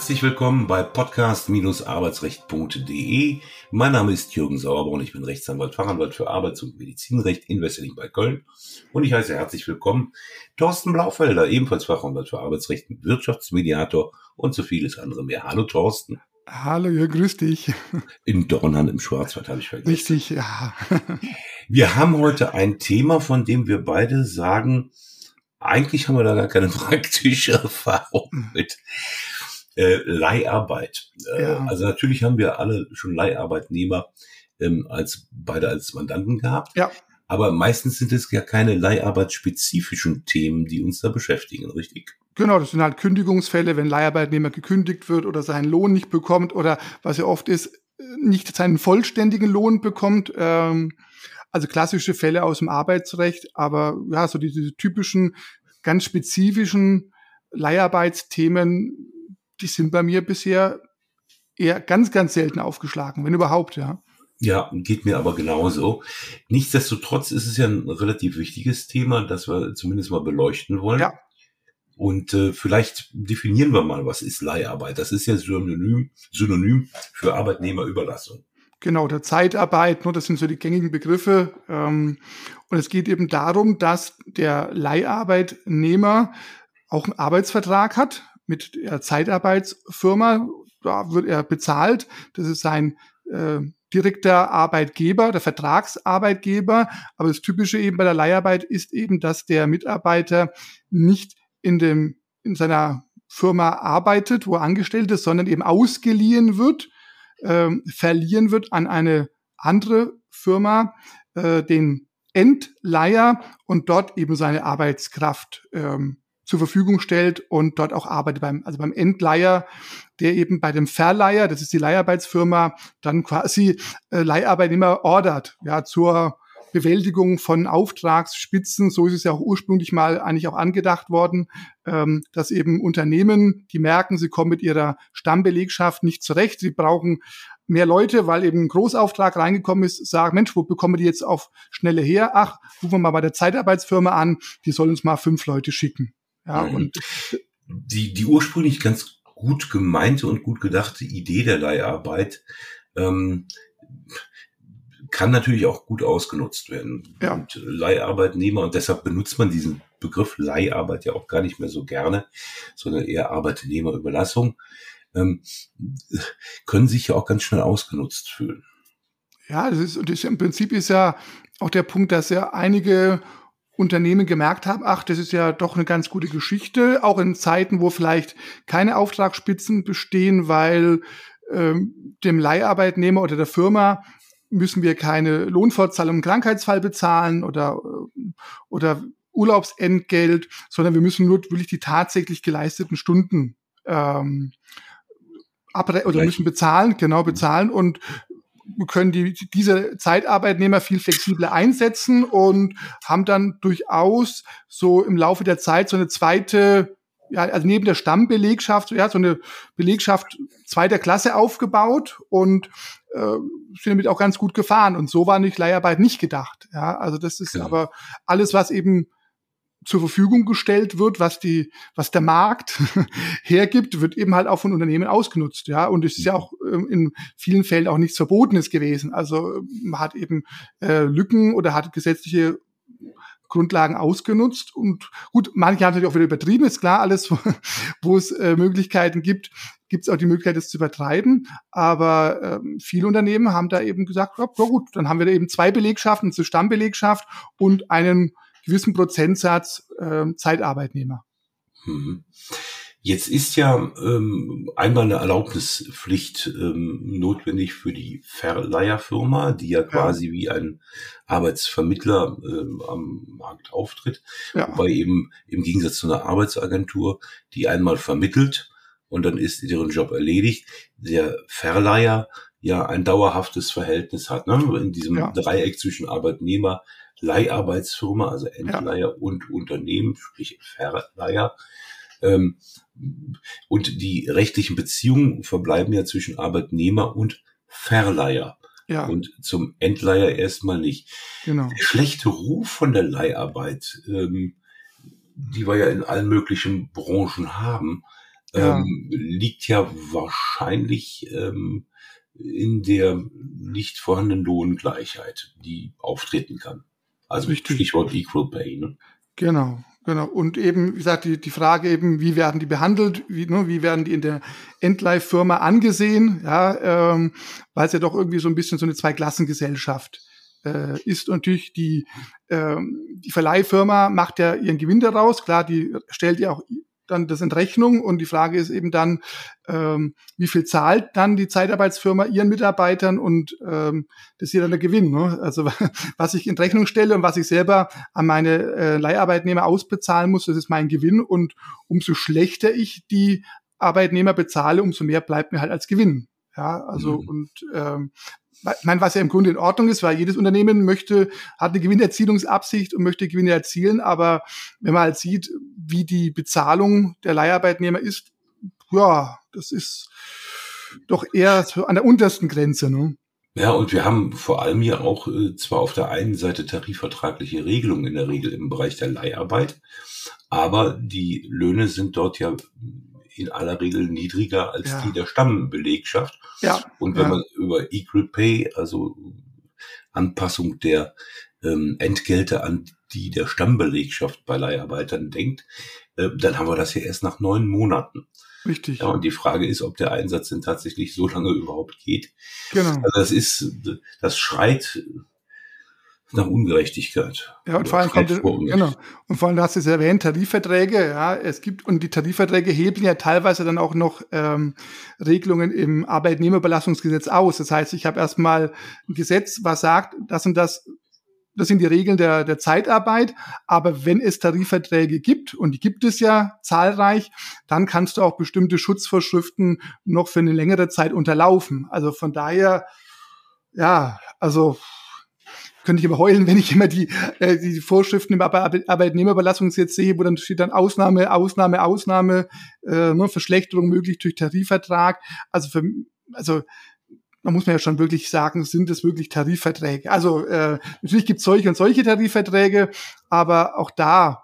Herzlich willkommen bei podcast-arbeitsrecht.de. Mein Name ist Jürgen Sauerborn, ich bin Rechtsanwalt, Fachanwalt für Arbeits- und Medizinrecht in Wesseling bei Köln. Und ich heiße herzlich willkommen Thorsten Blaufelder, ebenfalls Fachanwalt für Arbeitsrecht, Wirtschaftsmediator und so vieles andere mehr. Hallo Thorsten. Hallo Jürgen, grüß dich. In Dornhan im Schwarzwald habe ich vergessen. Richtig, ja. Wir haben heute ein Thema, von dem wir beide sagen, eigentlich haben wir da gar keine praktische Erfahrung mit äh, Leiharbeit. Äh, ja. Also natürlich haben wir alle schon Leiharbeitnehmer ähm, als beide als Mandanten gehabt. Ja. Aber meistens sind es ja keine leiharbeitsspezifischen Themen, die uns da beschäftigen, richtig? Genau, das sind halt Kündigungsfälle, wenn Leiharbeitnehmer gekündigt wird oder seinen Lohn nicht bekommt oder was ja oft ist, nicht seinen vollständigen Lohn bekommt. Ähm, also klassische Fälle aus dem Arbeitsrecht, aber ja, so diese typischen, ganz spezifischen Leiharbeitsthemen, die sind bei mir bisher eher ganz, ganz selten aufgeschlagen, wenn überhaupt, ja. Ja, geht mir aber genauso. Nichtsdestotrotz ist es ja ein relativ wichtiges Thema, das wir zumindest mal beleuchten wollen. Ja. Und äh, vielleicht definieren wir mal, was ist Leiharbeit. Das ist ja synonym, synonym für Arbeitnehmerüberlassung. Genau, der Zeitarbeit, nur das sind so die gängigen Begriffe. Ähm, und es geht eben darum, dass der Leiharbeitnehmer auch einen Arbeitsvertrag hat mit der Zeitarbeitsfirma. Da wird er bezahlt. Das ist sein äh, direkter Arbeitgeber, der Vertragsarbeitgeber. Aber das Typische eben bei der Leiharbeit ist eben, dass der Mitarbeiter nicht in dem, in seiner Firma arbeitet, wo er angestellt ist, sondern eben ausgeliehen wird, äh, verliehen wird an eine andere Firma, äh, den Endleiher und dort eben seine Arbeitskraft ähm, zur Verfügung stellt und dort auch arbeitet beim, also beim Endleiher, der eben bei dem Verleiher, das ist die Leiharbeitsfirma, dann quasi äh, Leiharbeitnehmer ordert, ja, zur Bewältigung von Auftragsspitzen. So ist es ja auch ursprünglich mal eigentlich auch angedacht worden, ähm, dass eben Unternehmen, die merken, sie kommen mit ihrer Stammbelegschaft nicht zurecht, sie brauchen mehr Leute, weil eben ein Großauftrag reingekommen ist, sagen, Mensch, wo bekommen wir die jetzt auf schnelle her? Ach, rufen wir mal bei der Zeitarbeitsfirma an, die sollen uns mal fünf Leute schicken. Ja, und die, die ursprünglich ganz gut gemeinte und gut gedachte Idee der Leiharbeit ähm, kann natürlich auch gut ausgenutzt werden. Ja. Und Leiharbeitnehmer, und deshalb benutzt man diesen Begriff Leiharbeit ja auch gar nicht mehr so gerne, sondern eher Arbeitnehmerüberlassung, ähm, können sich ja auch ganz schnell ausgenutzt fühlen. Ja, das ist, das ist im Prinzip ist ja auch der Punkt, dass ja einige Unternehmen gemerkt haben, ach, das ist ja doch eine ganz gute Geschichte, auch in Zeiten, wo vielleicht keine Auftragsspitzen bestehen, weil ähm, dem Leiharbeitnehmer oder der Firma müssen wir keine Lohnfortzahlung im Krankheitsfall bezahlen oder, äh, oder Urlaubsentgelt, sondern wir müssen nur wirklich die tatsächlich geleisteten Stunden ähm, oder müssen bezahlen, genau bezahlen. Und können die, diese Zeitarbeitnehmer viel flexibler einsetzen und haben dann durchaus so im Laufe der Zeit so eine zweite, ja, also neben der Stammbelegschaft, ja, so eine Belegschaft zweiter Klasse aufgebaut und äh, sind damit auch ganz gut gefahren. Und so war nicht Leiharbeit nicht gedacht. Ja, also das ist genau. aber alles, was eben zur Verfügung gestellt wird, was die, was der Markt hergibt, wird eben halt auch von Unternehmen ausgenutzt, ja. Und es ist ja auch ähm, in vielen Fällen auch nichts Verbotenes gewesen. Also man hat eben äh, Lücken oder hat gesetzliche Grundlagen ausgenutzt und gut, manche haben natürlich auch wieder übertrieben, ist klar, alles, wo, wo es äh, Möglichkeiten gibt, gibt es auch die Möglichkeit, das zu übertreiben. Aber ähm, viele Unternehmen haben da eben gesagt, ja, gut, dann haben wir da eben zwei Belegschaften, eine Stammbelegschaft und einen gewissen Prozentsatz äh, Zeitarbeitnehmer. Mhm. Jetzt ist ja ähm, einmal eine Erlaubnispflicht ähm, notwendig für die Verleiherfirma, die ja quasi ja. wie ein Arbeitsvermittler ähm, am Markt auftritt, ja. wobei eben im Gegensatz zu einer Arbeitsagentur, die einmal vermittelt und dann ist deren Job erledigt, der Verleiher ja ein dauerhaftes Verhältnis hat, ne? in diesem ja. Dreieck zwischen Arbeitnehmer, Leiharbeitsfirma, also Endleiher ja. und Unternehmen, sprich Verleiher. Ähm, und die rechtlichen Beziehungen verbleiben ja zwischen Arbeitnehmer und Verleiher. Ja. Und zum Endleiher erstmal nicht. Genau. Der schlechte Ruf von der Leiharbeit, ähm, die wir ja in allen möglichen Branchen haben, ja. Ähm, liegt ja wahrscheinlich ähm, in der nicht vorhandenen Lohngleichheit, die auftreten kann. Also Richtig. Stichwort Equal Pay. Ne? Genau, genau. Und eben, wie gesagt, die, die Frage eben, wie werden die behandelt, wie, ne, wie werden die in der Endlife-Firma angesehen, ja, ähm, weil es ja doch irgendwie so ein bisschen so eine Zweiklassengesellschaft äh, ist. Und natürlich die, ähm, die Verleihfirma macht ja ihren Gewinn daraus, klar, die stellt ja auch dann das in und die Frage ist eben dann, ähm, wie viel zahlt dann die Zeitarbeitsfirma ihren Mitarbeitern und ähm, das ist ja dann der Gewinn. Ne? Also was ich in Rechnung stelle und was ich selber an meine äh, Leiharbeitnehmer ausbezahlen muss, das ist mein Gewinn und umso schlechter ich die Arbeitnehmer bezahle, umso mehr bleibt mir halt als Gewinn. Ja, also mhm. und ähm, ich meine, was ja im Grunde in Ordnung ist, weil jedes Unternehmen möchte, hat eine Gewinnerzielungsabsicht und möchte Gewinne erzielen, aber wenn man halt sieht, wie die Bezahlung der Leiharbeitnehmer ist, ja, das ist doch eher so an der untersten Grenze, ne? Ja, und wir haben vor allem ja auch äh, zwar auf der einen Seite tarifvertragliche Regelungen in der Regel im Bereich der Leiharbeit, aber die Löhne sind dort ja in aller Regel niedriger als ja. die der Stammbelegschaft. Ja. Und wenn ja. man über Equal Pay, also Anpassung der ähm, Entgelte an die der Stammbelegschaft bei Leiharbeitern denkt, äh, dann haben wir das ja erst nach neun Monaten. Richtig. Ja, und die Frage ist, ob der Einsatz denn tatsächlich so lange überhaupt geht. Genau. Also das ist, das schreit nach Ungerechtigkeit. Ja, und vor allem kommt, genau. Und vor allem, du hast es erwähnt, Tarifverträge, ja, es gibt, und die Tarifverträge hebeln ja teilweise dann auch noch ähm, Regelungen im Arbeitnehmerbelastungsgesetz aus. Das heißt, ich habe erstmal ein Gesetz, was sagt, das und das, das sind die Regeln der, der Zeitarbeit. Aber wenn es Tarifverträge gibt, und die gibt es ja zahlreich, dann kannst du auch bestimmte Schutzvorschriften noch für eine längere Zeit unterlaufen. Also von daher, ja, also könnte ich aber heulen, wenn ich immer die, äh, die Vorschriften im Arbeitnehmerüberlassungsgesetz sehe, wo dann steht dann Ausnahme, Ausnahme, Ausnahme, äh, ne, Verschlechterung möglich durch Tarifvertrag. Also für, also man muss man ja schon wirklich sagen, sind es wirklich Tarifverträge? Also äh, natürlich gibt es solche und solche Tarifverträge, aber auch da,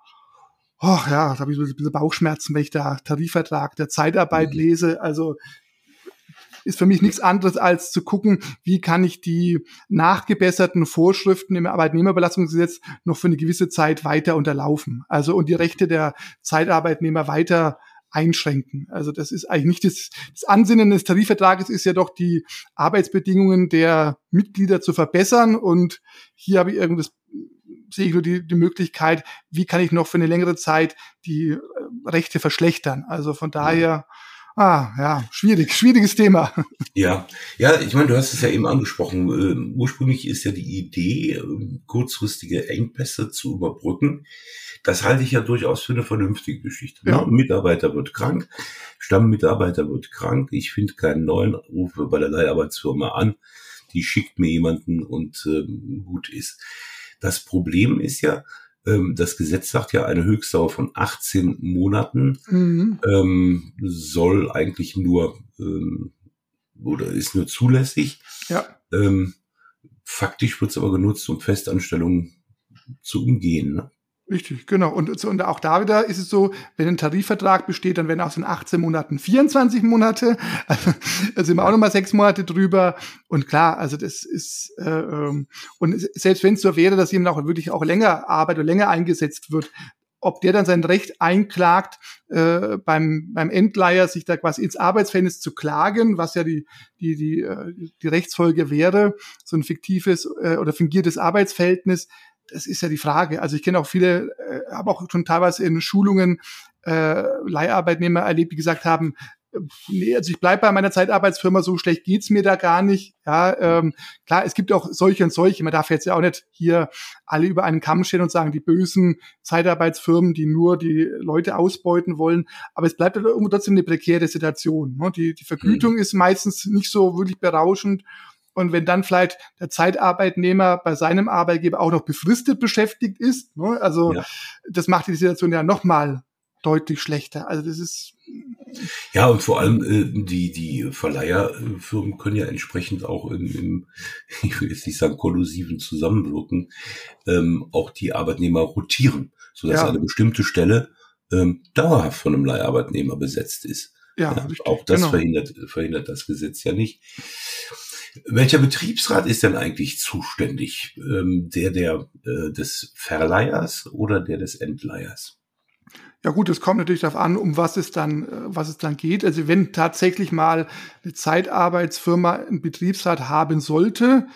oh ja, da habe ich so ein bisschen Bauchschmerzen, wenn ich da Tarifvertrag der Zeitarbeit mhm. lese. Also ist für mich nichts anderes als zu gucken, wie kann ich die nachgebesserten Vorschriften im Arbeitnehmerbelastungsgesetz noch für eine gewisse Zeit weiter unterlaufen. Also und die Rechte der Zeitarbeitnehmer weiter einschränken. Also das ist eigentlich nicht das, das Ansinnen des Tarifvertrages ist ja doch die Arbeitsbedingungen der Mitglieder zu verbessern und hier habe ich irgendwas sehe ich nur die, die Möglichkeit, wie kann ich noch für eine längere Zeit die äh, Rechte verschlechtern. Also von daher Ah, ja, schwierig, schwieriges Thema. Ja, ja, ich meine, du hast es ja eben angesprochen. Uh, ursprünglich ist ja die Idee, uh, kurzfristige Engpässe zu überbrücken. Das halte ich ja durchaus für eine vernünftige Geschichte. Ja. Ne? Mitarbeiter wird krank, Stammmitarbeiter wird krank. Ich finde keinen neuen, rufe bei der Leiharbeitsfirma an, die schickt mir jemanden und uh, gut ist. Das Problem ist ja, ähm, das Gesetz sagt ja, eine Höchstdauer von 18 Monaten mhm. ähm, soll eigentlich nur ähm, oder ist nur zulässig. Ja. Ähm, faktisch wird es aber genutzt, um Festanstellungen zu umgehen. Ne? Richtig, genau. Und, und auch da wieder ist es so, wenn ein Tarifvertrag besteht, dann werden aus den 18 Monaten 24 Monate. Also, da sind wir auch nochmal sechs Monate drüber. Und klar, also das ist, äh, ähm, und selbst wenn es so wäre, dass jemand auch wirklich auch länger arbeitet oder länger eingesetzt wird, ob der dann sein Recht einklagt, äh, beim, beim Endleiher sich da quasi ins Arbeitsverhältnis zu klagen, was ja die, die, die, äh, die Rechtsfolge wäre, so ein fiktives äh, oder fingiertes Arbeitsverhältnis, das ist ja die Frage. Also ich kenne auch viele, äh, habe auch schon teilweise in Schulungen äh, Leiharbeitnehmer erlebt, die gesagt haben, nee, also ich bleibe bei meiner Zeitarbeitsfirma, so schlecht geht's mir da gar nicht. Ja, ähm, klar, es gibt auch solche und solche. Man darf jetzt ja auch nicht hier alle über einen Kamm stellen und sagen, die bösen Zeitarbeitsfirmen, die nur die Leute ausbeuten wollen. Aber es bleibt halt irgendwo trotzdem eine prekäre Situation. Ne? Die, die Vergütung mhm. ist meistens nicht so wirklich berauschend. Und wenn dann vielleicht der Zeitarbeitnehmer bei seinem Arbeitgeber auch noch befristet beschäftigt ist, ne, also ja. das macht die Situation ja nochmal deutlich schlechter. Also das ist ja und vor allem äh, die die Verleiherfirmen können ja entsprechend auch im, im ich will jetzt nicht sagen kollusiven Zusammenwirken ähm, auch die Arbeitnehmer rotieren, sodass ja. eine bestimmte Stelle ähm, dauerhaft von einem Leiharbeitnehmer besetzt ist. Ja, ja auch das genau. verhindert, verhindert das Gesetz ja nicht. Welcher Betriebsrat ist denn eigentlich zuständig? Ähm, der der äh, des Verleihers oder der des Entleihers? Ja gut, es kommt natürlich darauf an, um was es dann, äh, was es dann geht. Also wenn tatsächlich mal eine Zeitarbeitsfirma einen Betriebsrat haben sollte,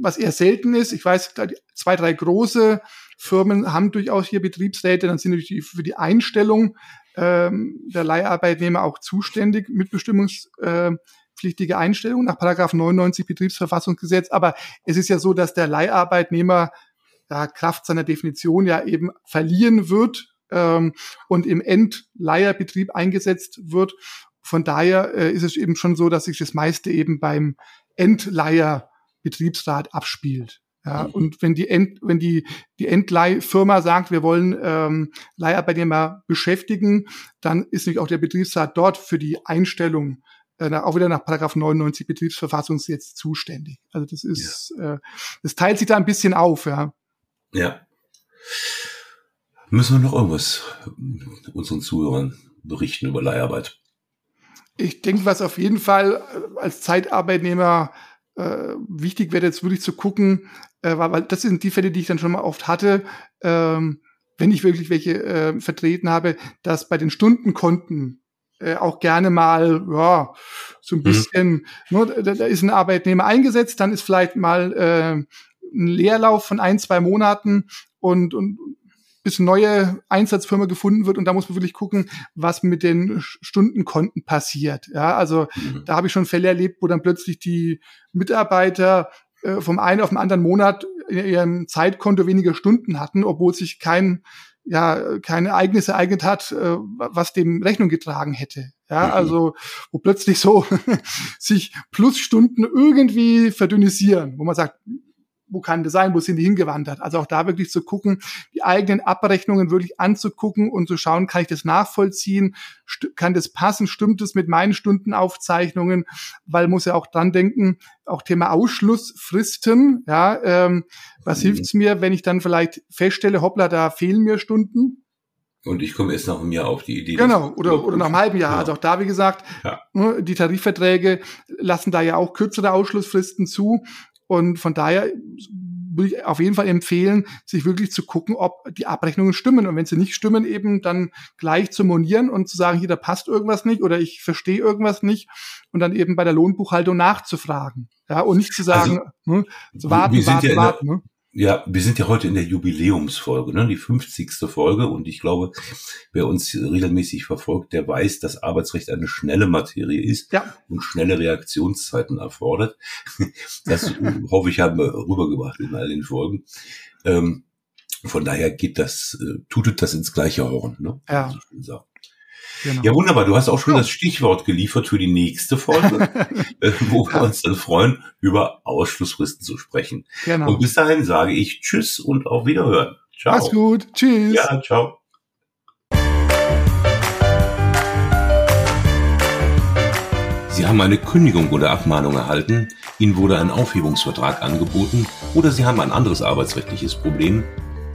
was eher selten ist, ich weiß, zwei, drei große Firmen haben durchaus hier Betriebsräte, dann sind natürlich für die Einstellung ähm, der Leiharbeitnehmer auch zuständig, mitbestimmungspflichtige Einstellung nach Paragraph 99 Betriebsverfassungsgesetz. Aber es ist ja so, dass der Leiharbeitnehmer ja, Kraft seiner Definition ja eben verliehen wird ähm, und im Endleiherbetrieb eingesetzt wird. Von daher äh, ist es eben schon so, dass sich das meiste eben beim Endleiherbetriebsrat abspielt. Ja, mhm. und wenn die End, wenn die, die Endleihfirma sagt, wir wollen ähm, Leiharbeitnehmer beschäftigen, dann ist nämlich auch der Betriebsrat dort für die Einstellung äh, auch wieder nach Paragraph 99 Betriebsverfassungsgesetz zuständig. Also das ist, ja. äh, das teilt sich da ein bisschen auf, ja. Ja. Müssen wir noch irgendwas unseren Zuhörern berichten über Leiharbeit? Ich denke, was auf jeden Fall äh, als Zeitarbeitnehmer äh, wichtig wäre, jetzt wirklich zu gucken, äh, weil das sind die Fälle, die ich dann schon mal oft hatte, ähm, wenn ich wirklich welche äh, vertreten habe, dass bei den Stundenkonten äh, auch gerne mal, ja, so ein mhm. bisschen, mhm. ne, da, da, ist ein Arbeitnehmer eingesetzt, dann ist vielleicht mal äh, ein Leerlauf von ein, zwei Monaten und, und bis eine neue Einsatzfirma gefunden wird und da muss man wirklich gucken, was mit den Stundenkonten passiert. Ja, also mhm. da habe ich schon Fälle erlebt, wo dann plötzlich die Mitarbeiter äh, vom einen auf den anderen Monat in ihrem Zeitkonto weniger Stunden hatten, obwohl sich kein ja kein Ereignis ereignet hat, äh, was dem Rechnung getragen hätte. Ja, mhm. also wo plötzlich so sich Plusstunden irgendwie verdünnisieren, wo man sagt, wo kann das sein, wo sind die hingewandert? Also auch da wirklich zu gucken, die eigenen Abrechnungen wirklich anzugucken und zu schauen, kann ich das nachvollziehen? Kann das passen? Stimmt es mit meinen Stundenaufzeichnungen? Weil muss ja auch dran denken, auch Thema Ausschlussfristen, ja, ähm, was mhm. hilft's mir, wenn ich dann vielleicht feststelle, hoppla, da fehlen mir Stunden? Und ich komme erst nach einem Jahr auf die Idee. Genau, oder, oder nach einem halben Jahr. Ja. Also auch da, wie gesagt, ja. Ne, die Tarifverträge lassen da ja auch kürzere Ausschlussfristen zu. Und von daher würde ich auf jeden Fall empfehlen, sich wirklich zu gucken, ob die Abrechnungen stimmen. Und wenn sie nicht stimmen, eben dann gleich zu monieren und zu sagen, hier, da passt irgendwas nicht oder ich verstehe irgendwas nicht und dann eben bei der Lohnbuchhaltung nachzufragen. Ja, und nicht zu sagen, also, ne, zu warten, warten, ja warten. Ne? Ja, wir sind ja heute in der Jubiläumsfolge, ne, die 50. Folge und ich glaube, wer uns regelmäßig verfolgt, der weiß, dass Arbeitsrecht eine schnelle Materie ist ja. und schnelle Reaktionszeiten erfordert. Das hoffe ich, haben wir rübergebracht in all den Folgen. Ähm, von daher geht das, äh, tutet das ins gleiche Horn, ne? Ja. Genau. Ja, wunderbar. Du hast auch schon ja. das Stichwort geliefert für die nächste Folge, äh, wo wir uns dann freuen, über Ausschlussfristen zu sprechen. Genau. Und bis dahin sage ich Tschüss und auf Wiederhören. Ciao. Mach's gut. Tschüss. Ja, ciao. Sie haben eine Kündigung oder Abmahnung erhalten, Ihnen wurde ein Aufhebungsvertrag angeboten oder Sie haben ein anderes arbeitsrechtliches Problem,